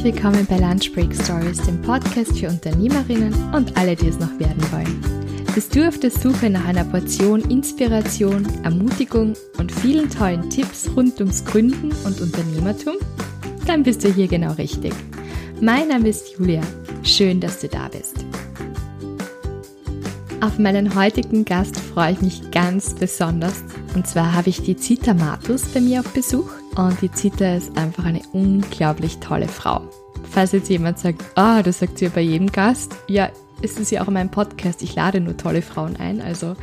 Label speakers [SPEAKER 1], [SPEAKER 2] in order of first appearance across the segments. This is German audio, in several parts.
[SPEAKER 1] Herzlich willkommen bei Lunch Break Stories, dem Podcast für Unternehmerinnen und alle, die es noch werden wollen. Bist du auf der Suche nach einer Portion Inspiration, Ermutigung und vielen tollen Tipps rund ums Gründen und Unternehmertum? Dann bist du hier genau richtig. Mein Name ist Julia. Schön, dass du da bist. Auf meinen heutigen Gast freue ich mich ganz besonders. Und zwar habe ich die Zita Matus bei mir auf Besuch. Und die Zita ist einfach eine unglaublich tolle Frau. Falls jetzt jemand sagt, ah, oh, das sagt sie ja bei jedem Gast. Ja, ist es ja auch in meinem Podcast. Ich lade nur tolle Frauen ein, also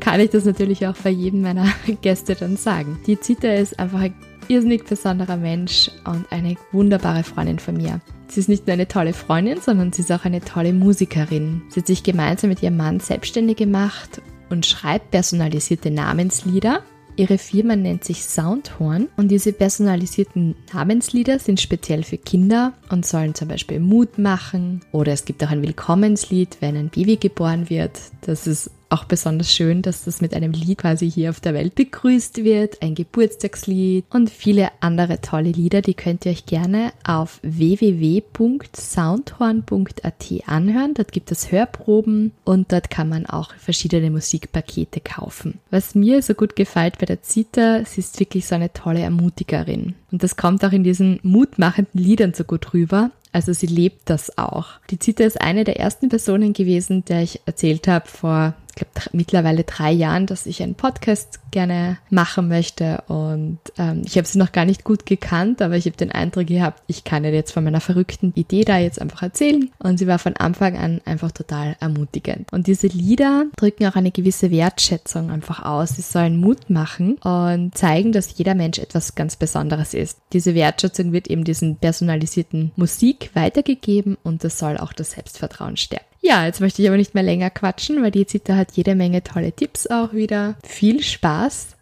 [SPEAKER 1] kann ich das natürlich auch bei jedem meiner Gäste dann sagen. Die Zita ist einfach ein irrsinnig besonderer Mensch und eine wunderbare Freundin von mir. Sie ist nicht nur eine tolle Freundin, sondern sie ist auch eine tolle Musikerin. Sie hat sich gemeinsam mit ihrem Mann selbstständig gemacht und schreibt personalisierte Namenslieder. Ihre Firma nennt sich Soundhorn und diese personalisierten Namenslieder sind speziell für Kinder und sollen zum Beispiel Mut machen oder es gibt auch ein Willkommenslied, wenn ein Baby geboren wird. Das ist auch besonders schön, dass das mit einem Lied quasi hier auf der Welt begrüßt wird, ein Geburtstagslied und viele andere tolle Lieder, die könnt ihr euch gerne auf www.soundhorn.at anhören. Dort gibt es Hörproben und dort kann man auch verschiedene Musikpakete kaufen. Was mir so gut gefällt bei der Zita, sie ist wirklich so eine tolle Ermutigerin. Und das kommt auch in diesen mutmachenden Liedern so gut rüber. Also sie lebt das auch. Die Zita ist eine der ersten Personen gewesen, der ich erzählt habe vor glaube, mittlerweile drei Jahren, dass ich einen Podcast gerne machen möchte. Und ähm, ich habe sie noch gar nicht gut gekannt, aber ich habe den Eindruck gehabt, ich kann ihr jetzt von meiner verrückten Idee da jetzt einfach erzählen. Und sie war von Anfang an einfach total ermutigend. Und diese Lieder drücken auch eine gewisse Wertschätzung einfach aus. Sie sollen Mut machen und zeigen, dass jeder Mensch etwas ganz Besonderes ist. Diese Wertschätzung wird eben diesen personalisierten Musik weitergegeben und das soll auch das Selbstvertrauen stärken. Ja, jetzt möchte ich aber nicht mehr länger quatschen, weil die Zita hat jede Menge tolle Tipps auch wieder. Viel Spaß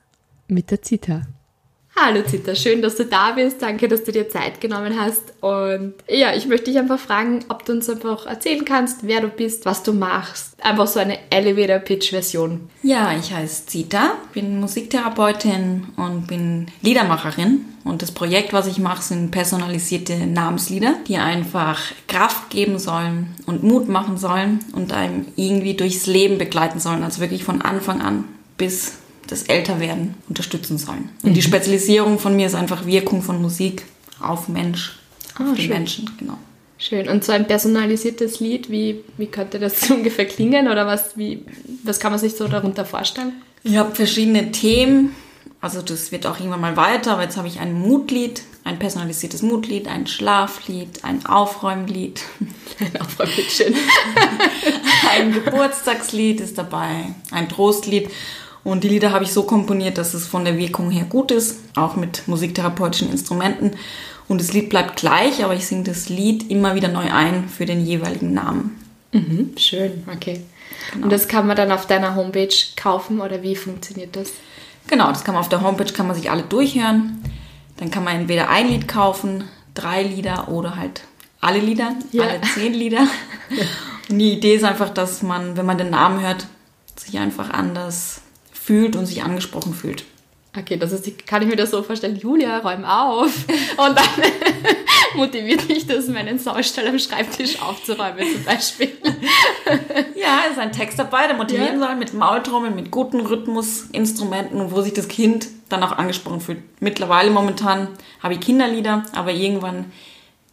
[SPEAKER 1] mit der Zita. Hallo Zita, schön, dass du da bist. Danke, dass du dir Zeit genommen hast. Und ja, ich möchte dich einfach fragen, ob du uns einfach erzählen kannst, wer du bist, was du machst. Einfach so eine Elevator-Pitch-Version.
[SPEAKER 2] Ja, ich heiße Zita, bin Musiktherapeutin und bin Liedermacherin. Und das Projekt, was ich mache, sind personalisierte Namenslieder, die einfach Kraft geben sollen und Mut machen sollen und einem irgendwie durchs Leben begleiten sollen. Also wirklich von Anfang an bis das Älterwerden unterstützen sollen. Und mhm. die Spezialisierung von mir ist einfach Wirkung von Musik auf Mensch, auf oh, den schön. Menschen, genau.
[SPEAKER 1] Schön. Und so ein personalisiertes Lied, wie, wie könnte das ungefähr klingen oder was, wie, was kann man sich so darunter vorstellen?
[SPEAKER 2] Ich habe verschiedene Themen, also das wird auch irgendwann mal weiter, aber jetzt habe ich ein Mutlied, ein personalisiertes Mutlied, ein Schlaflied, ein Aufräumlied. Ein Aufräumlied, schön. ein Geburtstagslied ist dabei, ein Trostlied. Und die Lieder habe ich so komponiert, dass es von der Wirkung her gut ist, auch mit musiktherapeutischen Instrumenten. Und das Lied bleibt gleich, aber ich singe das Lied immer wieder neu ein für den jeweiligen Namen.
[SPEAKER 1] Mhm, schön, okay. Genau. Und das kann man dann auf deiner Homepage kaufen oder wie funktioniert das?
[SPEAKER 2] Genau, das kann man auf der Homepage, kann man sich alle durchhören. Dann kann man entweder ein Lied kaufen, drei Lieder oder halt alle Lieder, ja. alle zehn Lieder. Und die Idee ist einfach, dass man, wenn man den Namen hört, sich einfach anders fühlt und sich angesprochen fühlt.
[SPEAKER 1] Okay, das ist, kann ich mir das so vorstellen, Julia, räum auf. Und dann motiviert mich das, meinen Saustall am Schreibtisch aufzuräumen zum Beispiel.
[SPEAKER 2] ja, ist ein Text dabei, der motivieren ja. soll mit Maultrommeln, mit guten Rhythmusinstrumenten, wo sich das Kind dann auch angesprochen fühlt. Mittlerweile momentan habe ich Kinderlieder, aber irgendwann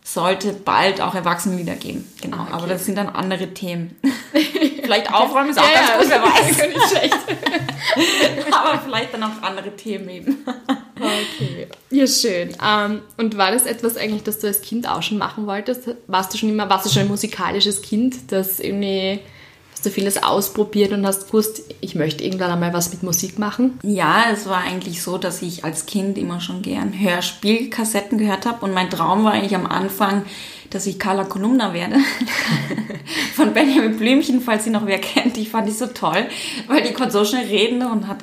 [SPEAKER 2] sollte bald auch Erwachsenenlieder geben. Genau, ah, okay. aber das sind dann andere Themen. vielleicht aufräumen ist auch ja, ganz gut, wer weiß. Nicht schlecht. aber vielleicht dann auch andere Themen eben.
[SPEAKER 1] okay. Ja, schön. Ähm, und war das etwas eigentlich, das du als Kind auch schon machen wolltest? Warst du schon immer, warst du schon ein musikalisches Kind, das irgendwie hast du vieles ausprobiert und hast gewusst, ich möchte irgendwann einmal was mit Musik machen?
[SPEAKER 2] Ja, es war eigentlich so, dass ich als Kind immer schon gern Hörspielkassetten gehört habe und mein Traum war eigentlich am Anfang, dass ich Carla Kolumna werde. Von Benjamin Blümchen, falls sie noch wer kennt. Die fand ich so toll, weil die konnte so schnell reden und hat,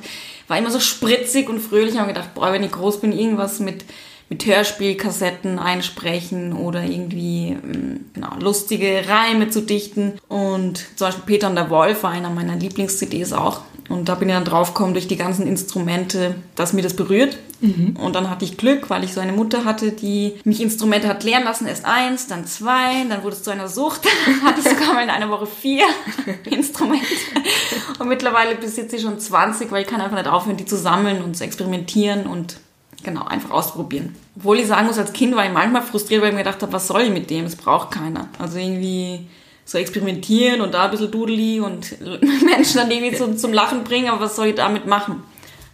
[SPEAKER 2] war immer so spritzig und fröhlich. Ich habe gedacht, boah, wenn ich groß bin, irgendwas mit mit Hörspielkassetten einsprechen oder irgendwie ähm, genau, lustige Reime zu dichten. Und zum Beispiel Peter und der Wolf war einer meiner Lieblings-CDs auch. Und da bin ich dann draufgekommen durch die ganzen Instrumente, dass mir das berührt. Mhm. Und dann hatte ich Glück, weil ich so eine Mutter hatte, die mich Instrumente hat lernen lassen. Erst eins, dann zwei, dann wurde es zu einer Sucht. Dann hatte ich sogar mal in einer Woche vier Instrumente. Und mittlerweile besitze ich schon 20, weil ich kann einfach nicht aufhören, die zu sammeln und zu experimentieren und genau, einfach ausprobieren. Obwohl ich sagen muss, als Kind war ich manchmal frustriert, weil ich mir gedacht habe, was soll ich mit dem? Das braucht keiner. Also irgendwie so experimentieren und da ein bisschen Dudeli und Menschen dann irgendwie zum, zum Lachen bringen, aber was soll ich damit machen?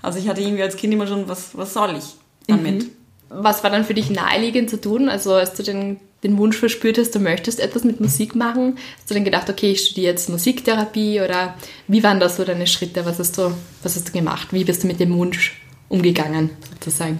[SPEAKER 2] Also ich hatte irgendwie als Kind immer schon, was, was soll ich damit? Mhm.
[SPEAKER 1] Was war dann für dich naheliegend zu tun? Also als du den, den Wunsch verspürt hast, du möchtest etwas mit Musik machen, hast du dann gedacht, okay, ich studiere jetzt Musiktherapie oder wie waren das so deine Schritte? Was hast du, was hast du gemacht? Wie bist du mit dem Wunsch umgegangen, sozusagen?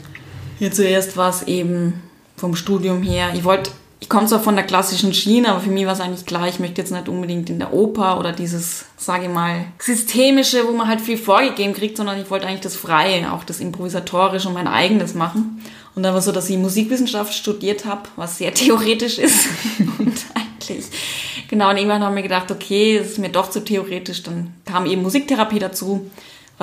[SPEAKER 2] Ja, zuerst war es eben vom Studium her, ich wollte ich komme zwar von der klassischen Schiene, aber für mich war es eigentlich klar, ich möchte jetzt nicht unbedingt in der Oper oder dieses, sage ich mal, systemische, wo man halt viel vorgegeben kriegt, sondern ich wollte eigentlich das Freie, auch das Improvisatorische und mein eigenes machen. Und dann war es so, dass ich Musikwissenschaft studiert habe, was sehr theoretisch ist. und eigentlich, genau, und irgendwann haben wir gedacht, okay, es ist mir doch zu theoretisch. Dann kam eben Musiktherapie dazu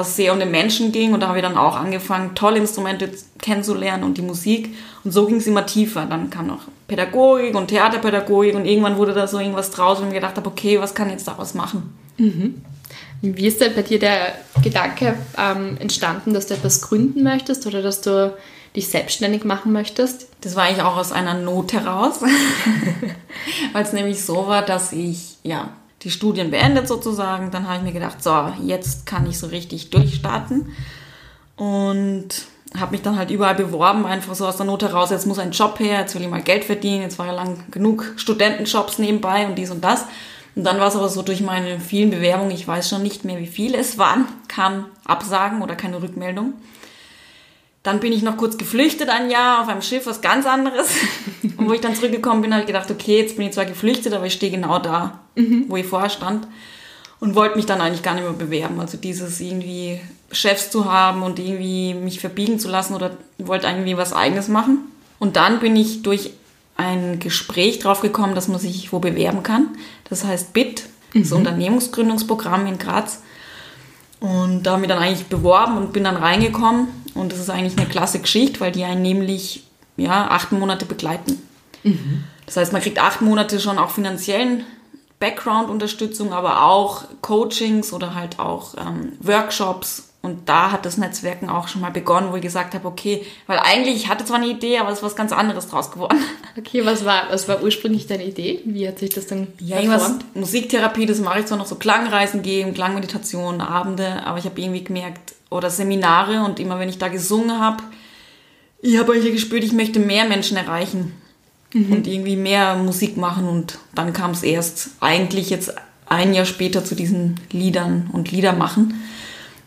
[SPEAKER 2] was sehr um den Menschen ging. Und da habe ich dann auch angefangen, tolle Instrumente kennenzulernen und die Musik. Und so ging es immer tiefer. Dann kam noch Pädagogik und Theaterpädagogik und irgendwann wurde da so irgendwas draus und ich gedacht habe, okay, was kann ich jetzt daraus machen?
[SPEAKER 1] Mhm. Wie ist denn bei dir der Gedanke ähm, entstanden, dass du etwas gründen möchtest oder dass du dich selbstständig machen möchtest?
[SPEAKER 2] Das war eigentlich auch aus einer Not heraus, weil es nämlich so war, dass ich ja die Studien beendet sozusagen. Dann habe ich mir gedacht, so, jetzt kann ich so richtig durchstarten. Und habe mich dann halt überall beworben, einfach so aus der Not heraus, jetzt muss ein Job her, jetzt will ich mal Geld verdienen, jetzt war ja lang genug Studentenjobs nebenbei und dies und das. Und dann war es aber so durch meine vielen Bewerbungen, ich weiß schon nicht mehr, wie viele es waren, kam Absagen oder keine Rückmeldung. Dann bin ich noch kurz geflüchtet ein Jahr auf einem Schiff, was ganz anderes. Und wo ich dann zurückgekommen bin, habe ich gedacht, okay, jetzt bin ich zwar geflüchtet, aber ich stehe genau da, mhm. wo ich vorher stand. Und wollte mich dann eigentlich gar nicht mehr bewerben. Also dieses irgendwie Chefs zu haben und irgendwie mich verbiegen zu lassen oder wollte irgendwie was eigenes machen. Und dann bin ich durch ein Gespräch drauf gekommen, dass man sich wo bewerben kann. Das heißt BIT, das mhm. Unternehmensgründungsprogramm in Graz. Und da haben wir dann eigentlich beworben und bin dann reingekommen. Und das ist eigentlich eine klasse Geschichte, weil die einen nämlich ja, acht Monate begleiten. Mhm. Das heißt, man kriegt acht Monate schon auch finanziellen Background-Unterstützung, aber auch Coachings oder halt auch ähm, Workshops. Und da hat das Netzwerken auch schon mal begonnen, wo ich gesagt habe, okay, weil eigentlich, ich hatte zwar eine Idee, aber es ist was ganz anderes draus geworden.
[SPEAKER 1] Okay, was war, was war ursprünglich deine Idee? Wie hat sich das dann
[SPEAKER 2] Ja, irgendwas, Musiktherapie, das mache ich zwar noch so Klangreisen geben, Klangmeditation, Abende, aber ich habe irgendwie gemerkt, oder Seminare und immer wenn ich da gesungen habe, ich habe euch gespürt, ich möchte mehr Menschen erreichen mhm. und irgendwie mehr Musik machen und dann kam es erst eigentlich jetzt ein Jahr später zu diesen Liedern und Lieder machen.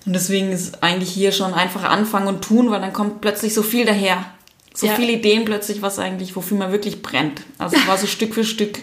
[SPEAKER 2] Und deswegen ist eigentlich hier schon einfach anfangen und tun, weil dann kommt plötzlich so viel daher. So ja. viele Ideen plötzlich, was eigentlich, wofür man wirklich brennt. Also es war so Stück für Stück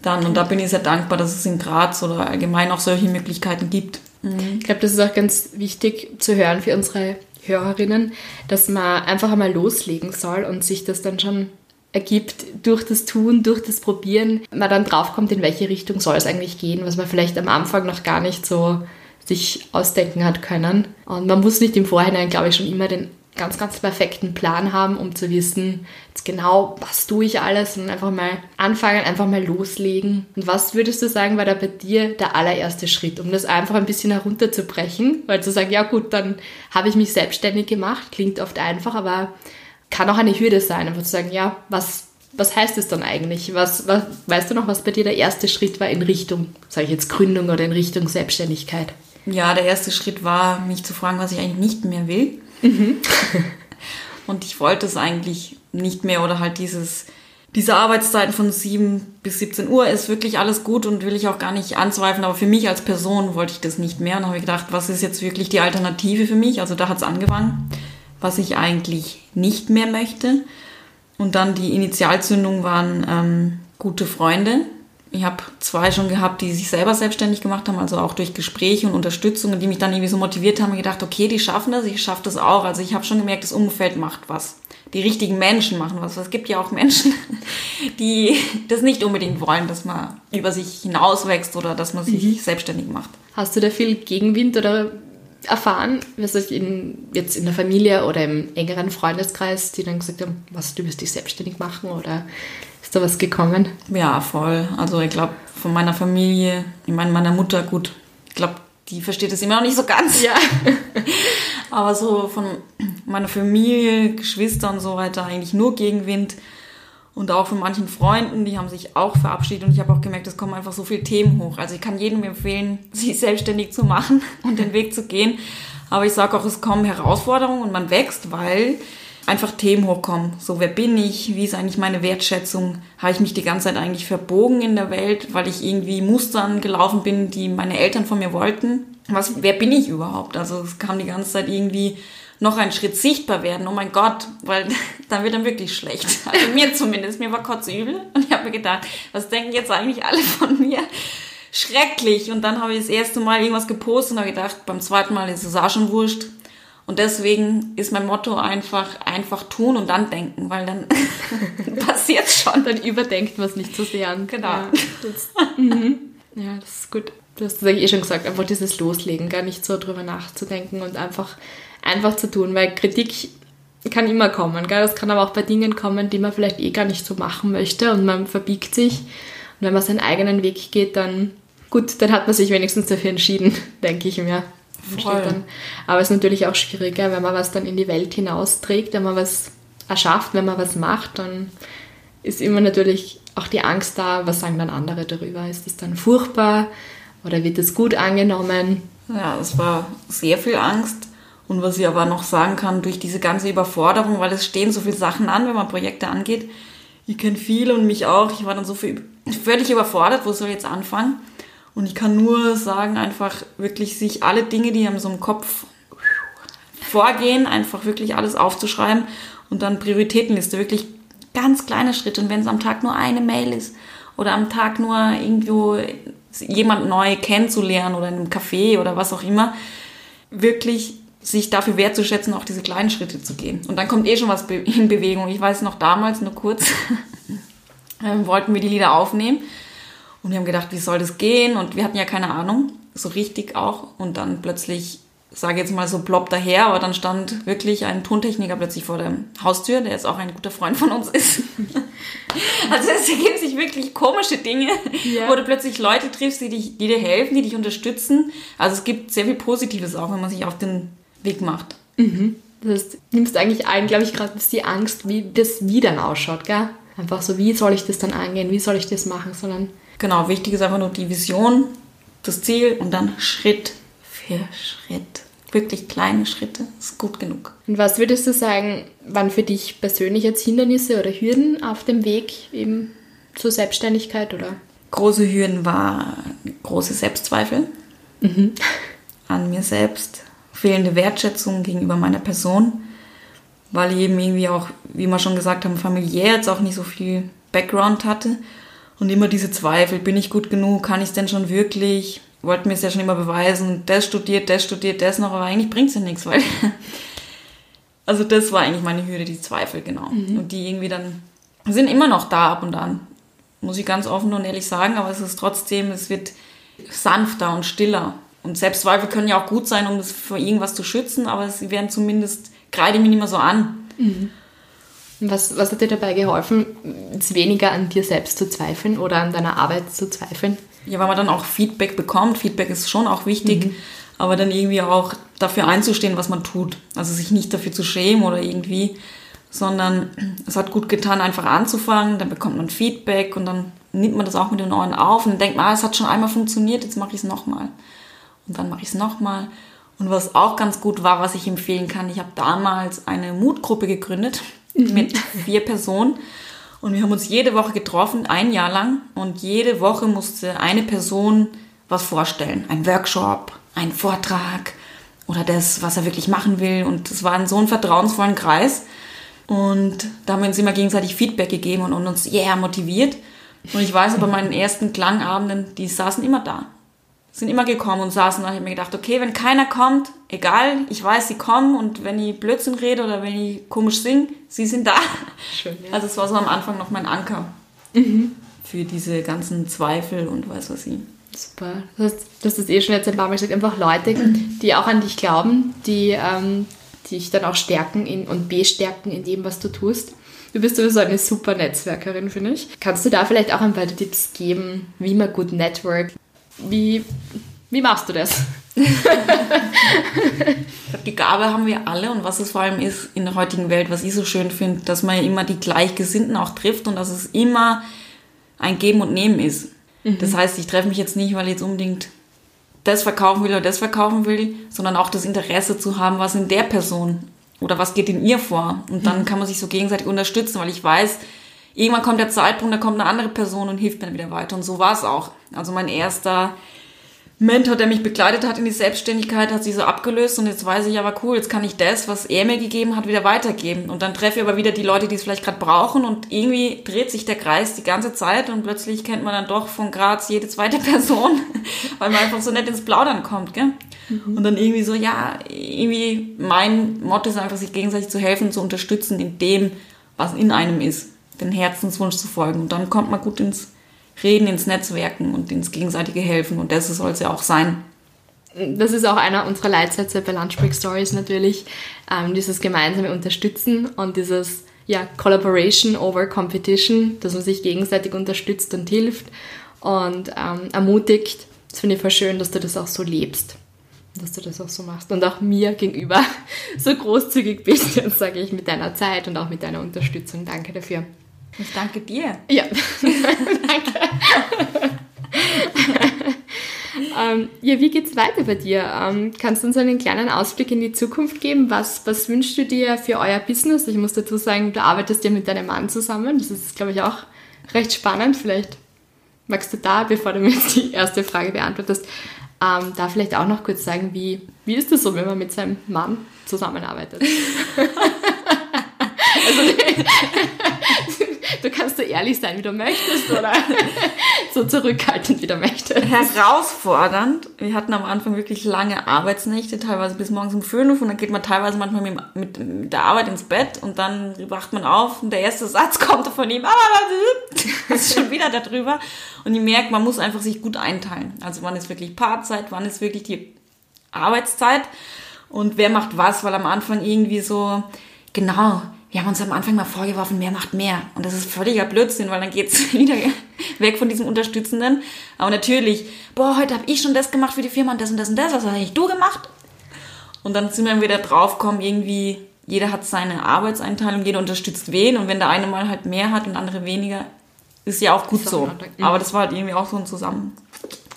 [SPEAKER 2] dann. Und da bin ich sehr dankbar, dass es in Graz oder allgemein auch solche Möglichkeiten gibt.
[SPEAKER 1] Mhm. Ich glaube, das ist auch ganz wichtig zu hören für unsere Hörerinnen, dass man einfach einmal loslegen soll und sich das dann schon ergibt durch das Tun, durch das Probieren, man dann draufkommt, in welche Richtung soll es eigentlich gehen, was man vielleicht am Anfang noch gar nicht so sich ausdenken hat können. Und man muss nicht im Vorhinein, glaube ich, schon immer den ganz, ganz perfekten Plan haben, um zu wissen, jetzt genau, was tue ich alles und einfach mal anfangen, einfach mal loslegen. Und was würdest du sagen, war da bei dir der allererste Schritt, um das einfach ein bisschen herunterzubrechen? Weil zu sagen, ja gut, dann habe ich mich selbstständig gemacht, klingt oft einfach, aber kann auch eine Hürde sein, einfach zu sagen, ja, was, was heißt es dann eigentlich? Was, was, weißt du noch, was bei dir der erste Schritt war in Richtung, sage ich jetzt, Gründung oder in Richtung Selbstständigkeit?
[SPEAKER 2] Ja, der erste Schritt war, mich zu fragen, was ich eigentlich nicht mehr will. Mhm. Und ich wollte es eigentlich nicht mehr oder halt dieses, diese Arbeitszeiten von 7 bis 17 Uhr ist wirklich alles gut und will ich auch gar nicht anzweifeln, aber für mich als Person wollte ich das nicht mehr und habe gedacht, was ist jetzt wirklich die Alternative für mich? Also da hat es angefangen, was ich eigentlich nicht mehr möchte. Und dann die Initialzündung waren ähm, gute Freunde, ich habe zwei schon gehabt, die sich selber selbstständig gemacht haben, also auch durch Gespräche und Unterstützung, die mich dann irgendwie so motiviert haben und gedacht, okay, die schaffen das, ich schaffe das auch. Also ich habe schon gemerkt, das Umfeld macht was. Die richtigen Menschen machen was. Es gibt ja auch Menschen, die das nicht unbedingt wollen, dass man über sich hinauswächst oder dass man sich mhm. selbstständig macht.
[SPEAKER 1] Hast du da viel Gegenwind oder erfahren, was ich in, jetzt in der Familie oder im engeren Freundeskreis, die dann gesagt haben, was, du wirst dich selbstständig machen oder ist da was gekommen?
[SPEAKER 2] Ja, voll. Also ich glaube, von meiner Familie, ich meine, meiner Mutter, gut, ich glaube, die versteht es immer noch nicht so ganz. Ja. Aber so von meiner Familie, Geschwister und so weiter eigentlich nur Gegenwind. Und auch von manchen Freunden, die haben sich auch verabschiedet und ich habe auch gemerkt, es kommen einfach so viele Themen hoch. Also ich kann jedem empfehlen, sich selbstständig zu machen und den Weg zu gehen. Aber ich sage auch, es kommen Herausforderungen und man wächst, weil einfach Themen hochkommen. So, wer bin ich? Wie ist eigentlich meine Wertschätzung? Habe ich mich die ganze Zeit eigentlich verbogen in der Welt, weil ich irgendwie Mustern gelaufen bin, die meine Eltern von mir wollten? Was, wer bin ich überhaupt? Also es kam die ganze Zeit irgendwie noch einen Schritt sichtbar werden. Oh mein Gott, weil dann wird dann wirklich schlecht. Also mir zumindest, mir war kotzübel und ich habe mir gedacht, was denken jetzt eigentlich alle von mir? Schrecklich. Und dann habe ich das erste Mal irgendwas gepostet und habe gedacht, beim zweiten Mal ist es auch schon wurscht. Und deswegen ist mein Motto einfach, einfach tun und dann denken, weil dann passiert schon.
[SPEAKER 1] Dann überdenkt man es nicht so sehr an.
[SPEAKER 2] Genau.
[SPEAKER 1] Ja das, mhm. ja, das ist gut. Du hast es eigentlich eh schon gesagt, einfach dieses Loslegen, gar nicht so drüber nachzudenken und einfach einfach zu tun, weil Kritik kann immer kommen. Gell? Das kann aber auch bei Dingen kommen, die man vielleicht eh gar nicht so machen möchte und man verbiegt sich. Und wenn man seinen eigenen Weg geht, dann gut, dann hat man sich wenigstens dafür entschieden, denke ich mir. Aber es ist natürlich auch schwieriger, wenn man was dann in die Welt hinausträgt, wenn man was erschafft, wenn man was macht, dann ist immer natürlich auch die Angst da, was sagen dann andere darüber? Ist es dann furchtbar oder wird es gut angenommen?
[SPEAKER 2] Ja, es war sehr viel Angst und was ich aber noch sagen kann, durch diese ganze Überforderung, weil es stehen so viele Sachen an, wenn man Projekte angeht. Ich kenne viele und mich auch. Ich war dann so viel, völlig überfordert, wo soll ich jetzt anfangen? Und ich kann nur sagen, einfach wirklich sich alle Dinge, die einem so im Kopf vorgehen, einfach wirklich alles aufzuschreiben und dann Prioritätenliste, wirklich ganz kleine Schritte. Und wenn es am Tag nur eine Mail ist oder am Tag nur irgendwo jemand neu kennenzulernen oder in einem Café oder was auch immer, wirklich sich dafür wertzuschätzen, auch diese kleinen Schritte zu gehen. Und dann kommt eh schon was in Bewegung. Ich weiß noch damals, nur kurz, ähm, wollten wir die Lieder aufnehmen. Und wir haben gedacht, wie soll das gehen? Und wir hatten ja keine Ahnung, so richtig auch. Und dann plötzlich, sage jetzt mal so plopp daher, aber dann stand wirklich ein Tontechniker plötzlich vor der Haustür, der jetzt auch ein guter Freund von uns ist. also es ergeben sich wirklich komische Dinge, ja. wo du plötzlich Leute triffst, die, dich, die dir helfen, die dich unterstützen. Also es gibt sehr viel Positives auch, wenn man sich auf den Weg macht.
[SPEAKER 1] Mhm. Das heißt, nimmst eigentlich ein, glaube ich, gerade die Angst, wie das wie dann ausschaut, gell? Einfach so, wie soll ich das dann angehen, wie soll ich das machen, sondern...
[SPEAKER 2] Genau, wichtig ist einfach nur die Vision, das Ziel und dann Schritt für Schritt. Wirklich kleine Schritte, ist gut genug.
[SPEAKER 1] Und was würdest du sagen, waren für dich persönlich jetzt Hindernisse oder Hürden auf dem Weg eben zur Selbstständigkeit, oder?
[SPEAKER 2] Große Hürden war große Selbstzweifel mhm. an mir selbst, fehlende Wertschätzung gegenüber meiner Person, weil ich eben irgendwie auch, wie wir schon gesagt haben, familiär jetzt auch nicht so viel Background hatte und immer diese Zweifel, bin ich gut genug, kann ich es denn schon wirklich, wollte mir es ja schon immer beweisen, das studiert, das studiert, das noch, aber eigentlich bringt es ja nichts, weil, also das war eigentlich meine Hürde, die Zweifel, genau. Mhm. Und die irgendwie dann, sind immer noch da ab und an, muss ich ganz offen und ehrlich sagen, aber es ist trotzdem, es wird sanfter und stiller. Und Selbstzweifel können ja auch gut sein, um das vor irgendwas zu schützen, aber sie werden zumindest, gerade mir nicht mehr so an. Mhm.
[SPEAKER 1] Was, was hat dir dabei geholfen, weniger an dir selbst zu zweifeln oder an deiner Arbeit zu zweifeln?
[SPEAKER 2] Ja, weil man dann auch Feedback bekommt. Feedback ist schon auch wichtig, mhm. aber dann irgendwie auch dafür einzustehen, was man tut. Also sich nicht dafür zu schämen oder irgendwie, sondern es hat gut getan, einfach anzufangen, dann bekommt man Feedback und dann nimmt man das auch mit den Ohren auf und denkt, ah, es hat schon einmal funktioniert, jetzt mache ich es nochmal und dann mache ich es nochmal. Und was auch ganz gut war, was ich empfehlen kann, ich habe damals eine Mutgruppe gegründet mhm. mit vier Personen und wir haben uns jede Woche getroffen, ein Jahr lang und jede Woche musste eine Person was vorstellen. Ein Workshop, ein Vortrag oder das, was er wirklich machen will. Und das war in so einem vertrauensvollen Kreis. Und da haben wir uns immer gegenseitig Feedback gegeben und uns yeah motiviert. Und ich weiß aber, meinen ersten Klangabenden, die saßen immer da sind immer gekommen und saßen und ich habe mir gedacht, okay, wenn keiner kommt, egal, ich weiß, sie kommen und wenn ich Blödsinn rede oder wenn ich komisch singe, sie sind da. Schön, ja. Also es war so am Anfang noch mein Anker. mhm. für diese ganzen Zweifel und weiß was ich.
[SPEAKER 1] Super. Du hast das eh schon jetzt ein paar Mal gesagt, einfach Leute, die auch an dich glauben, die ähm, dich dann auch stärken in, und bestärken in dem, was du tust. Du bist sowieso eine super Netzwerkerin, finde ich. Kannst du da vielleicht auch ein paar Tipps geben, wie man gut networkt? Wie, wie machst du das?
[SPEAKER 2] die Gabe haben wir alle und was es vor allem ist in der heutigen Welt, was ich so schön finde, dass man ja immer die Gleichgesinnten auch trifft und dass es immer ein Geben und Nehmen ist. Mhm. Das heißt, ich treffe mich jetzt nicht, weil ich jetzt unbedingt das verkaufen will oder das verkaufen will, sondern auch das Interesse zu haben, was in der Person oder was geht in ihr vor. Und dann mhm. kann man sich so gegenseitig unterstützen, weil ich weiß, irgendwann kommt der Zeitpunkt, da kommt eine andere Person und hilft mir wieder weiter. Und so war es auch. Also mein erster Mentor, der mich begleitet hat in die Selbstständigkeit, hat sich so abgelöst und jetzt weiß ich aber cool, jetzt kann ich das, was er mir gegeben hat, wieder weitergeben. Und dann treffe ich aber wieder die Leute, die es vielleicht gerade brauchen und irgendwie dreht sich der Kreis die ganze Zeit und plötzlich kennt man dann doch von Graz jede zweite Person, weil man einfach so nett ins Plaudern kommt, gell? Mhm. Und dann irgendwie so, ja, irgendwie mein Motto ist einfach, sich gegenseitig zu helfen, zu unterstützen in dem, was in einem ist, den Herzenswunsch zu folgen. Und dann kommt man gut ins Reden, ins Netzwerken und ins gegenseitige Helfen. Und das soll es ja auch sein.
[SPEAKER 1] Das ist auch einer unserer Leitsätze bei Lunchbreak Stories natürlich, ähm, dieses gemeinsame Unterstützen und dieses ja, Collaboration over Competition, dass man sich gegenseitig unterstützt und hilft und ähm, ermutigt. Das finde ich voll schön, dass du das auch so lebst, dass du das auch so machst und auch mir gegenüber so großzügig bist, sage ich, mit deiner Zeit und auch mit deiner Unterstützung. Danke dafür.
[SPEAKER 2] Ich danke dir.
[SPEAKER 1] Ja, danke. ähm, ja, wie geht's weiter bei dir? Ähm, kannst du uns einen kleinen Ausblick in die Zukunft geben? Was, was wünschst du dir für euer Business? Ich muss dazu sagen, du arbeitest ja mit deinem Mann zusammen. Das ist, glaube ich, auch recht spannend. Vielleicht magst du da, bevor du mir die erste Frage beantwortest, ähm, da vielleicht auch noch kurz sagen, wie, wie ist das so, wenn man mit seinem Mann zusammenarbeitet? also, du kannst so ehrlich sein, wie du möchtest, oder so zurückhaltend, wie du möchtest.
[SPEAKER 2] Herausfordernd. Wir hatten am Anfang wirklich lange Arbeitsnächte, teilweise bis morgens um fünf und dann geht man teilweise manchmal mit, mit, der Arbeit ins Bett und dann wacht man auf und der erste Satz kommt von ihm, das ist schon wieder darüber. Und ich merke, man muss einfach sich gut einteilen. Also wann ist wirklich Paarzeit, wann ist wirklich die Arbeitszeit und wer macht was, weil am Anfang irgendwie so, genau, wir haben uns am Anfang mal vorgeworfen, mehr macht mehr. Und das ist völliger Blödsinn, weil dann geht's wieder weg von diesem Unterstützenden. Aber natürlich, boah, heute habe ich schon das gemacht für die Firma und das und das und das, was hast eigentlich du gemacht? Und dann sind wir wieder draufgekommen, irgendwie, jeder hat seine Arbeitseinteilung, jeder unterstützt wen. Und wenn der eine mal halt mehr hat und andere weniger, ist ja auch gut so. Aber das war halt irgendwie auch so ein Zusammen...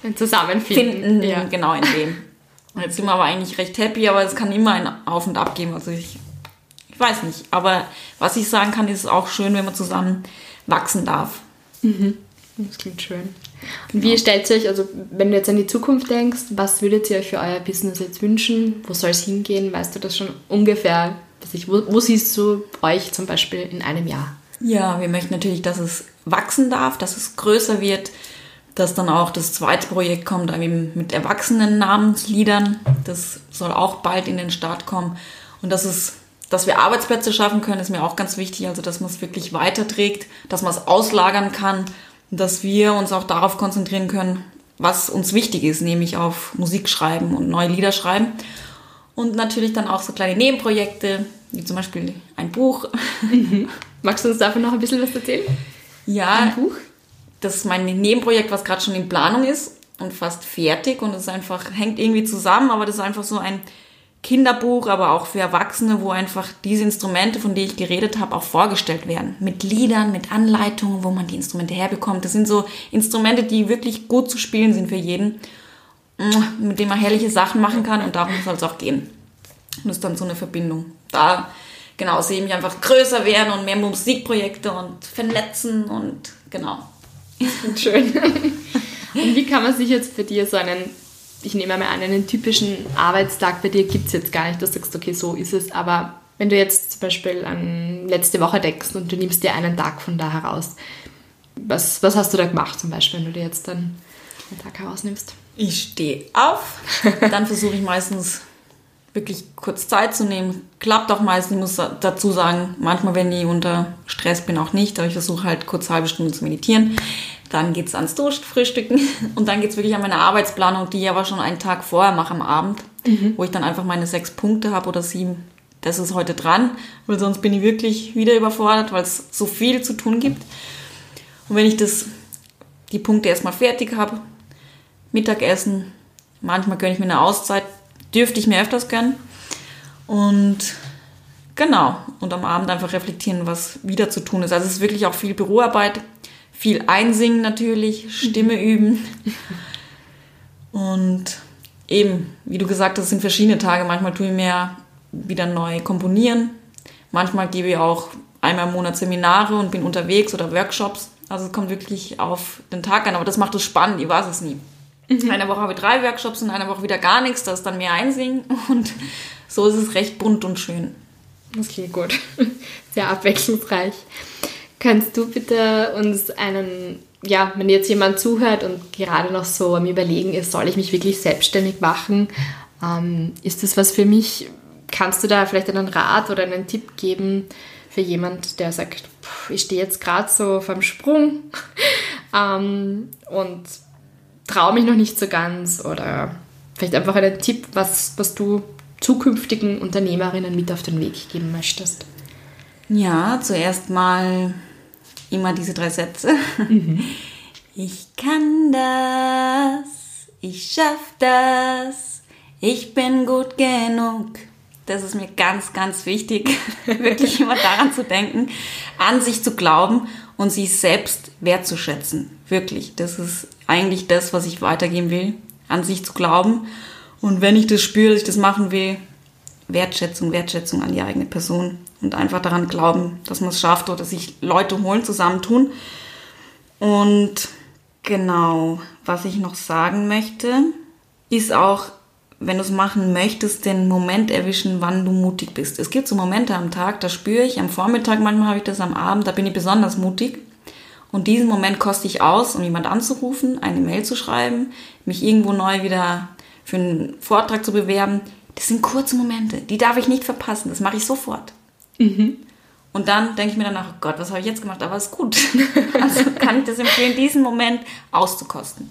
[SPEAKER 1] Ein Zusammenfinden. Finden,
[SPEAKER 2] ja. Genau, in dem. Und jetzt sind wir aber eigentlich recht happy, aber es kann immer ein Auf und Ab geben. Also ich ich weiß nicht. Aber was ich sagen kann, ist es auch schön, wenn man zusammen wachsen darf.
[SPEAKER 1] Mhm. Das klingt schön. Und wie stellt ihr euch, also wenn du jetzt an die Zukunft denkst, was würdet ihr euch für euer Business jetzt wünschen? Wo soll es hingehen? Weißt du das schon ungefähr? Ich, wo, wo siehst du euch zum Beispiel in einem Jahr?
[SPEAKER 2] Ja, wir möchten natürlich, dass es wachsen darf, dass es größer wird, dass dann auch das zweite Projekt kommt, eben mit erwachsenen Namensliedern. Das soll auch bald in den Start kommen. Und dass es dass wir Arbeitsplätze schaffen können, ist mir auch ganz wichtig. Also, dass man es wirklich weiterträgt, dass man es auslagern kann, dass wir uns auch darauf konzentrieren können, was uns wichtig ist, nämlich auf Musik schreiben und neue Lieder schreiben. Und natürlich dann auch so kleine Nebenprojekte, wie zum Beispiel ein Buch.
[SPEAKER 1] Mhm. Magst du uns davon noch ein bisschen was erzählen?
[SPEAKER 2] Ja, ein Buch? Das ist mein Nebenprojekt, was gerade schon in Planung ist und fast fertig und es einfach hängt irgendwie zusammen, aber das ist einfach so ein Kinderbuch, aber auch für Erwachsene, wo einfach diese Instrumente, von denen ich geredet habe, auch vorgestellt werden. Mit Liedern, mit Anleitungen, wo man die Instrumente herbekommt. Das sind so Instrumente, die wirklich gut zu spielen sind für jeden, mit denen man herrliche Sachen machen kann und darum soll es auch gehen. Und das ist dann so eine Verbindung. Da, genau, sehe ich mich einfach größer werden und mehr Musikprojekte und vernetzen und genau.
[SPEAKER 1] Schön. Und wie kann man sich jetzt für dir so einen ich nehme mal an, einen typischen Arbeitstag bei dir gibt es jetzt gar nicht, dass du sagst, okay, so ist es, aber wenn du jetzt zum Beispiel an letzte Woche denkst und du nimmst dir einen Tag von da heraus, was, was hast du da gemacht zum Beispiel, wenn du dir jetzt dann einen Tag herausnimmst?
[SPEAKER 2] Ich stehe auf, dann versuche ich meistens wirklich kurz Zeit zu nehmen. Klappt auch meistens, ich muss dazu sagen, manchmal, wenn ich unter Stress bin, auch nicht, aber ich versuche halt kurz eine halbe Stunde zu meditieren. Dann geht's ans Durchfrühstücken und dann geht's wirklich an meine Arbeitsplanung, die ich aber schon einen Tag vorher mache am Abend, mhm. wo ich dann einfach meine sechs Punkte habe oder sieben. Das ist heute dran, weil sonst bin ich wirklich wieder überfordert, weil es so viel zu tun gibt. Und wenn ich das, die Punkte erstmal fertig habe, Mittagessen, manchmal gönne ich mir eine Auszeit, dürfte ich mir öfters gönnen. Und genau, und am Abend einfach reflektieren, was wieder zu tun ist. Also es ist wirklich auch viel Büroarbeit, viel einsingen natürlich, Stimme üben. Und eben, wie du gesagt hast, sind verschiedene Tage. Manchmal tue ich mir wieder neu komponieren. Manchmal gebe ich auch einmal im Monat Seminare und bin unterwegs oder Workshops. Also es kommt wirklich auf den Tag an, aber das macht es spannend, ich weiß es nie. Mhm. Eine Woche habe ich drei Workshops und eine Woche wieder gar nichts, da ist dann mehr einsingen und so ist es recht bunt und schön.
[SPEAKER 1] Okay, gut. Sehr abwechslungsreich. Kannst du bitte uns einen, ja, wenn jetzt jemand zuhört und gerade noch so am Überlegen ist, soll ich mich wirklich selbstständig machen? Ähm, ist das was für mich? Kannst du da vielleicht einen Rat oder einen Tipp geben für jemand, der sagt, ich stehe jetzt gerade so vom Sprung ähm, und traue mich noch nicht so ganz oder vielleicht einfach einen Tipp, was, was du zukünftigen Unternehmerinnen mit auf den Weg geben möchtest?
[SPEAKER 2] Ja, zuerst mal immer diese drei Sätze. Mhm. Ich kann das, ich schaff das, ich bin gut genug. Das ist mir ganz, ganz wichtig, wirklich immer daran zu denken, an sich zu glauben und sich selbst wertzuschätzen. Wirklich. Das ist eigentlich das, was ich weitergeben will, an sich zu glauben. Und wenn ich das spüre, dass ich das machen will, Wertschätzung, Wertschätzung an die eigene Person und einfach daran glauben, dass man es schafft oder sich Leute holen, zusammentun. Und genau, was ich noch sagen möchte, ist auch, wenn du es machen möchtest, den Moment erwischen, wann du mutig bist. Es gibt so Momente am Tag, da spüre ich, am Vormittag, manchmal habe ich das am Abend, da bin ich besonders mutig. Und diesen Moment koste ich aus, um jemand anzurufen, eine Mail zu schreiben, mich irgendwo neu wieder für einen Vortrag zu bewerben. Das sind kurze Momente, die darf ich nicht verpassen. Das mache ich sofort. Mhm. Und dann denke ich mir danach, oh Gott, was habe ich jetzt gemacht? Aber ist gut. also kann ich das empfehlen, diesen Moment auszukosten.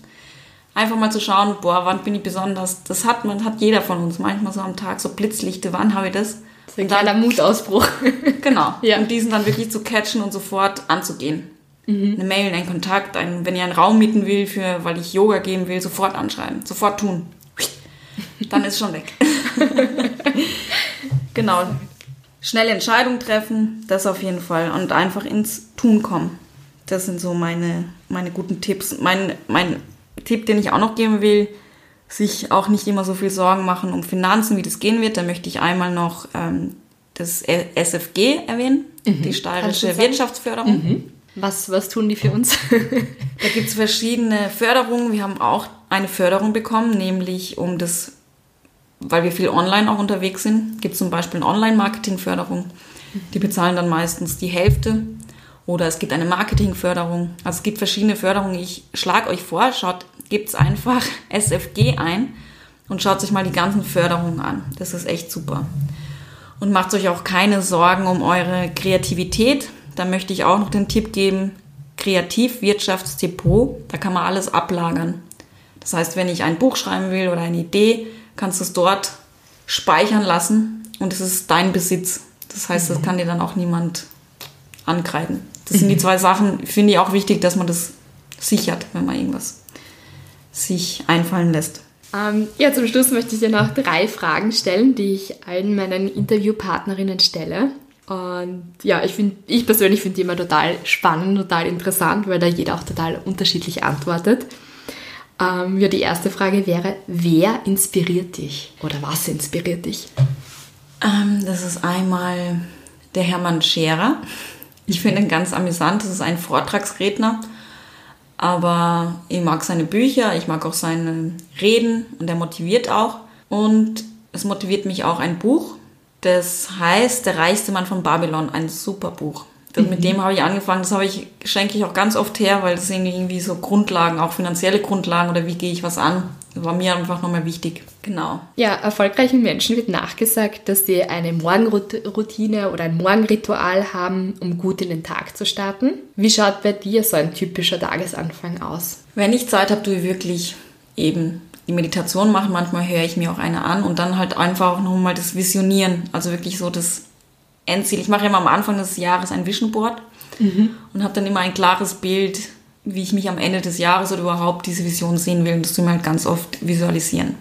[SPEAKER 2] Einfach mal zu schauen, boah, wann bin ich besonders? Das hat man, hat jeder von uns manchmal so am Tag, so Blitzlichte, wann habe ich das?
[SPEAKER 1] Das ist ein kleiner Mutausbruch.
[SPEAKER 2] genau. Ja. Und diesen dann wirklich zu catchen und sofort anzugehen. Mhm. Eine Mail, einen Kontakt, ein, wenn ihr einen Raum mieten will, für, weil ich Yoga geben will, sofort anschreiben, sofort tun. Dann ist schon weg. genau. Schnelle Entscheidungen treffen, das auf jeden Fall. Und einfach ins Tun kommen. Das sind so meine, meine guten Tipps. Mein, mein Tipp, den ich auch noch geben will, sich auch nicht immer so viel Sorgen machen um Finanzen, wie das gehen wird. Da möchte ich einmal noch ähm, das SFG erwähnen, mhm. die steirische Wirtschaftsförderung. Mhm.
[SPEAKER 1] Was, was tun die für uns?
[SPEAKER 2] da gibt es verschiedene Förderungen. Wir haben auch eine Förderung bekommen, nämlich um das, weil wir viel online auch unterwegs sind, gibt es zum Beispiel eine Online-Marketing-Förderung. Die bezahlen dann meistens die Hälfte. Oder es gibt eine Marketingförderung. Also es gibt verschiedene Förderungen. Ich schlage euch vor, schaut, gebt einfach SFG ein und schaut sich mal die ganzen Förderungen an. Das ist echt super. Und macht euch auch keine Sorgen um eure Kreativität. Da möchte ich auch noch den Tipp geben, Kreativwirtschaftsdepot, da kann man alles ablagern. Das heißt, wenn ich ein Buch schreiben will oder eine Idee, kannst du es dort speichern lassen und es ist dein Besitz. Das heißt, das mhm. kann dir dann auch niemand ankreiden. Das sind die zwei Sachen, finde ich auch wichtig, dass man das sichert, wenn man irgendwas sich einfallen lässt.
[SPEAKER 1] Ähm, ja, zum Schluss möchte ich dir noch drei Fragen stellen, die ich allen meinen Interviewpartnerinnen stelle. Und ja, ich, find, ich persönlich finde die immer total spannend, total interessant, weil da jeder auch total unterschiedlich antwortet. Ähm, ja, die erste Frage wäre, wer inspiriert dich oder was inspiriert dich?
[SPEAKER 2] Ähm, das ist einmal der Hermann Scherer. Ich finde ihn ganz amüsant. Das ist ein Vortragsredner. Aber ich mag seine Bücher, ich mag auch seine Reden und er motiviert auch. Und es motiviert mich auch ein Buch, das heißt Der reichste Mann von Babylon, ein super Buch. Mhm. Mit dem habe ich angefangen. Das habe ich, schenke ich auch ganz oft her, weil das sind irgendwie so Grundlagen, auch finanzielle Grundlagen oder wie gehe ich was an. Das war mir einfach nochmal wichtig. Genau.
[SPEAKER 1] Ja, erfolgreichen Menschen wird nachgesagt, dass sie eine Morgenroutine oder ein Morgenritual haben, um gut in den Tag zu starten. Wie schaut bei dir so ein typischer Tagesanfang aus?
[SPEAKER 2] Wenn ich Zeit habe, tue ich wirklich eben die Meditation machen. Manchmal höre ich mir auch eine an und dann halt einfach auch nochmal das Visionieren. Also wirklich so das Endziel. Ich mache immer am Anfang des Jahres ein Vision Board mhm. und habe dann immer ein klares Bild, wie ich mich am Ende des Jahres oder überhaupt diese Vision sehen will. Und das tue ich halt ganz oft visualisieren.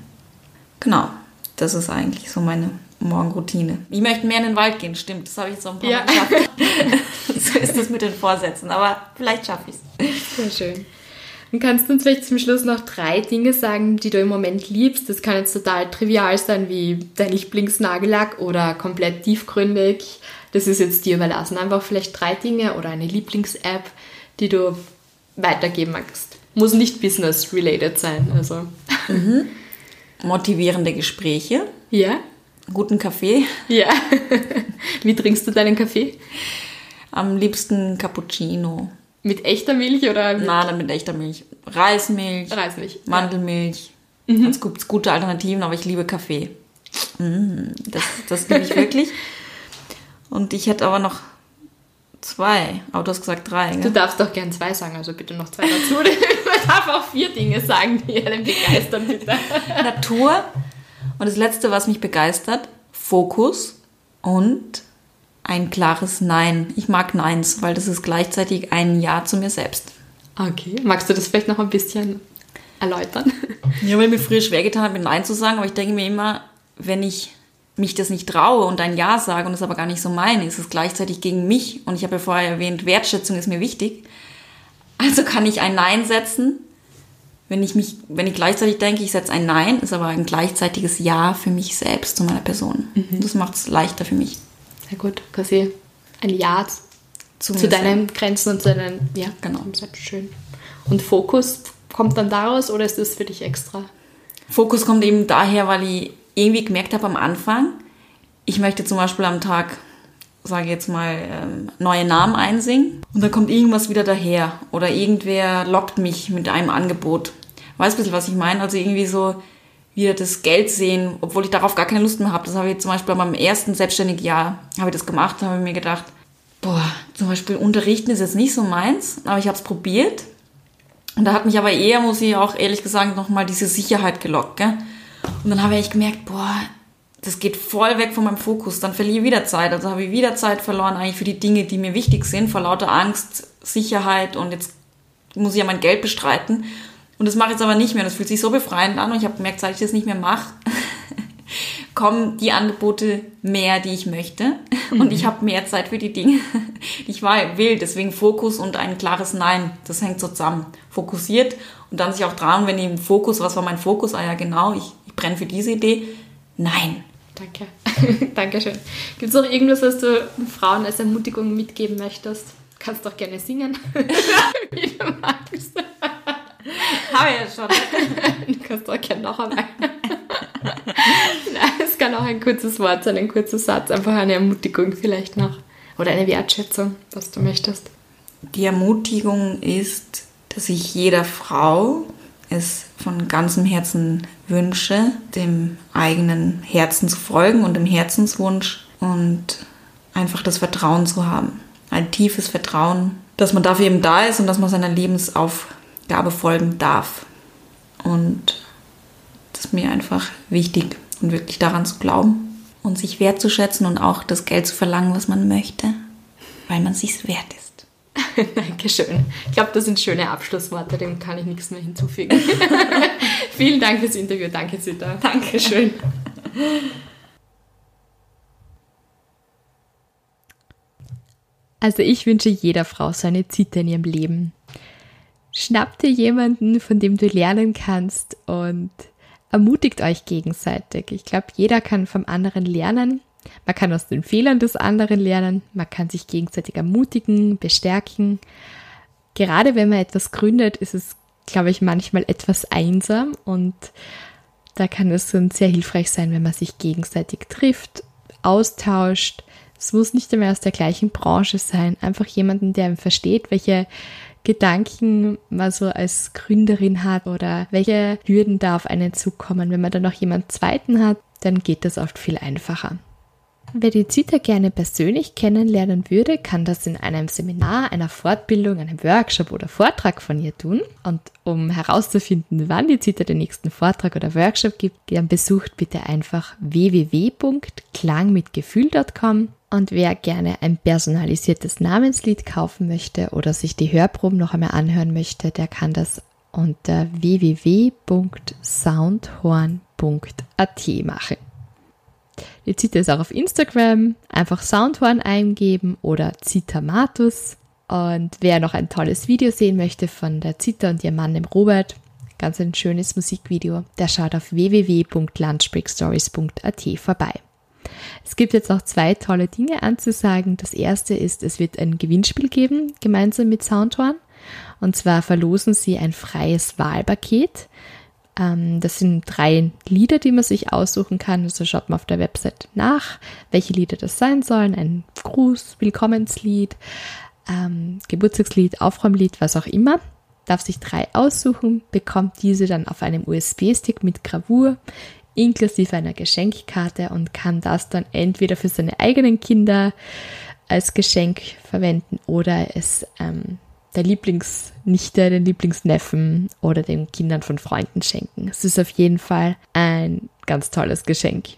[SPEAKER 2] Genau, das ist eigentlich so meine Morgenroutine. Ich möchte mehr in den Wald gehen, stimmt. Das habe ich jetzt auch ein paar ja. Mal geschafft. so ist es mit den Vorsätzen, aber vielleicht schaffe ich
[SPEAKER 1] es. Sehr schön. Und kannst du uns vielleicht zum Schluss noch drei Dinge sagen, die du im Moment liebst? Das kann jetzt total trivial sein, wie dein Lieblingsnagellack oder komplett tiefgründig. Das ist jetzt dir überlassen. Einfach vielleicht drei Dinge oder eine Lieblings-App, die du weitergeben magst. Muss nicht business-related sein. Also.
[SPEAKER 2] Mhm. Motivierende Gespräche.
[SPEAKER 1] Ja.
[SPEAKER 2] Guten Kaffee.
[SPEAKER 1] Ja. Wie trinkst du deinen Kaffee?
[SPEAKER 2] Am liebsten Cappuccino.
[SPEAKER 1] Mit echter Milch oder?
[SPEAKER 2] Mit Nein, mit echter Milch. Reismilch.
[SPEAKER 1] Reismilch.
[SPEAKER 2] Mandelmilch. Ja. Es gibt gute Alternativen, aber ich liebe Kaffee. Mm, das, das liebe ich wirklich. Und ich hätte aber noch zwei. Aber du hast gesagt drei. Gell?
[SPEAKER 1] Du darfst doch gern zwei sagen, also bitte noch zwei dazu. Man darf auch vier Dinge sagen, die einen begeistern, bitte.
[SPEAKER 2] Natur. Und das letzte, was mich begeistert, Fokus und ein klares Nein. Ich mag Neins, weil das ist gleichzeitig ein Ja zu mir selbst.
[SPEAKER 1] Okay, magst du das vielleicht noch ein bisschen erläutern?
[SPEAKER 2] Ja, weil mir früher schwer getan hat, mit Nein zu sagen, aber ich denke mir immer, wenn ich mich das nicht traue und ein Ja sage und es aber gar nicht so meine, ist es gleichzeitig gegen mich. Und ich habe ja vorher erwähnt, Wertschätzung ist mir wichtig. Also kann ich ein Nein setzen, wenn ich mich, wenn ich gleichzeitig denke, ich setze ein Nein, ist aber ein gleichzeitiges Ja für mich selbst zu meiner Person. Mhm. Das macht es leichter für mich.
[SPEAKER 1] Sehr gut, quasi ein Ja zu, zu deinen Grenzen und zu deinen, ja, genau. Schön. Und Fokus kommt dann daraus oder ist das für dich extra?
[SPEAKER 2] Fokus kommt eben daher, weil ich irgendwie gemerkt habe am Anfang, ich möchte zum Beispiel am Tag, sage ich jetzt mal, ähm, neue Namen einsingen und dann kommt irgendwas wieder daher oder irgendwer lockt mich mit einem Angebot. Weißt du, was ich meine? Also irgendwie so, wieder das Geld sehen, obwohl ich darauf gar keine Lust mehr habe. Das habe ich zum Beispiel beim ersten selbstständigen Jahr habe ich das gemacht, habe ich mir gedacht, boah, zum Beispiel unterrichten ist jetzt nicht so meins, aber ich habe es probiert. Und da hat mich aber eher, muss ich auch ehrlich gesagt, nochmal diese Sicherheit gelockt. Gell? Und dann habe ich gemerkt, boah, das geht voll weg von meinem Fokus. Dann verliere ich wieder Zeit. Also habe ich wieder Zeit verloren eigentlich für die Dinge, die mir wichtig sind, vor lauter Angst, Sicherheit und jetzt muss ich ja mein Geld bestreiten. Und das mache ich jetzt aber nicht mehr. Das fühlt sich so befreiend an und ich habe gemerkt, seit ich das nicht mehr mache, kommen die Angebote mehr, die ich möchte. Und ich habe mehr Zeit für die Dinge, die ich will. Deswegen Fokus und ein klares Nein. Das hängt so zusammen. Fokussiert und dann sich auch dran, wenn ich im Fokus, was war mein Fokus? Ah ja, genau, ich, ich brenne für diese Idee. Nein.
[SPEAKER 1] Danke. Dankeschön. Gibt es noch irgendwas, was du Frauen als Ermutigung mitgeben möchtest? Kannst doch gerne singen, wie du magst.
[SPEAKER 2] Habe ich ja schon.
[SPEAKER 1] du kannst auch gerne noch einmal. Nein, es kann auch ein kurzes Wort sein, ein kurzer Satz, einfach eine Ermutigung vielleicht noch. Oder eine Wertschätzung, was du möchtest.
[SPEAKER 2] Die Ermutigung ist, dass ich jeder Frau es von ganzem Herzen wünsche, dem eigenen Herzen zu folgen und dem Herzenswunsch und einfach das Vertrauen zu haben. Ein tiefes Vertrauen, dass man dafür eben da ist und dass man seiner Lebensauf Gabe folgen darf. Und das ist mir einfach wichtig und wirklich daran zu glauben und sich wertzuschätzen und auch das Geld zu verlangen, was man möchte, weil man sich wert ist.
[SPEAKER 1] Dankeschön. Ich glaube, das sind schöne Abschlussworte, dem kann ich nichts mehr hinzufügen. Vielen Dank fürs Interview. Danke, Zita.
[SPEAKER 2] Dankeschön.
[SPEAKER 1] Also ich wünsche jeder Frau so eine Zita in ihrem Leben. Schnappt dir jemanden, von dem du lernen kannst und ermutigt euch gegenseitig. Ich glaube, jeder kann vom anderen lernen. Man kann aus den Fehlern des anderen lernen. Man kann sich gegenseitig ermutigen, bestärken. Gerade wenn man etwas gründet, ist es, glaube ich, manchmal etwas einsam und da kann es sehr hilfreich sein, wenn man sich gegenseitig trifft, austauscht, Es muss nicht einmal aus der gleichen Branche sein. Einfach jemanden, der versteht, welche Gedanken man so als Gründerin hat oder welche Hürden da auf einen zukommen. Wenn man dann noch jemand zweiten hat, dann geht das oft viel einfacher. Wer die Zita gerne persönlich kennenlernen würde, kann das in einem Seminar, einer Fortbildung, einem Workshop oder Vortrag von ihr tun. Und um herauszufinden, wann die Zita den nächsten Vortrag oder Workshop gibt, dann besucht bitte einfach www.klangmitgefühl.com. Und wer gerne ein personalisiertes Namenslied kaufen möchte oder sich die Hörproben noch einmal anhören möchte, der kann das unter www.soundhorn.at machen. Die Zita ist auch auf Instagram. Einfach Soundhorn eingeben oder Zitamatus. Und wer noch ein tolles Video sehen möchte von der Zita und ihrem Mann, dem Robert, ganz ein schönes Musikvideo, der schaut auf www.lunchbreakstories.at vorbei. Es gibt jetzt auch zwei tolle Dinge anzusagen. Das erste ist, es wird ein Gewinnspiel geben, gemeinsam mit Soundhorn. Und zwar verlosen sie ein freies Wahlpaket ähm, das sind drei Lieder, die man sich aussuchen kann. Also schaut man auf der Website nach, welche Lieder das sein sollen. Ein Gruß, Willkommenslied, ähm, Geburtstagslied, Aufräumlied, was auch immer. Darf sich drei aussuchen, bekommt diese dann auf einem USB-Stick mit Gravur inklusive einer Geschenkkarte und kann das dann entweder für seine eigenen Kinder als Geschenk verwenden oder es ähm, der Lieblingsnichte, den Lieblingsneffen oder den Kindern von Freunden schenken. Es ist auf jeden Fall ein ganz tolles Geschenk.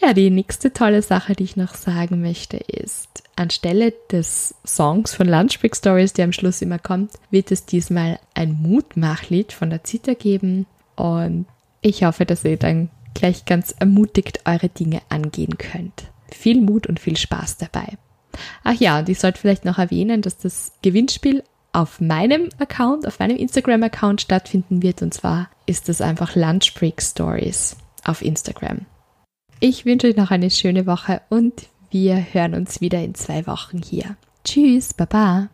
[SPEAKER 1] Ja, die nächste tolle Sache, die ich noch sagen möchte, ist, anstelle des Songs von Lunch Break Stories, der am Schluss immer kommt, wird es diesmal ein Mutmachlied von der Zita geben. Und ich hoffe, dass ihr dann gleich ganz ermutigt eure Dinge angehen könnt. Viel Mut und viel Spaß dabei. Ach ja, und ich sollte vielleicht noch erwähnen, dass das Gewinnspiel auf meinem Account, auf meinem Instagram-Account stattfinden wird. Und zwar ist es einfach Lunch Break Stories auf Instagram. Ich wünsche euch noch eine schöne Woche und wir hören uns wieder in zwei Wochen hier. Tschüss, Baba.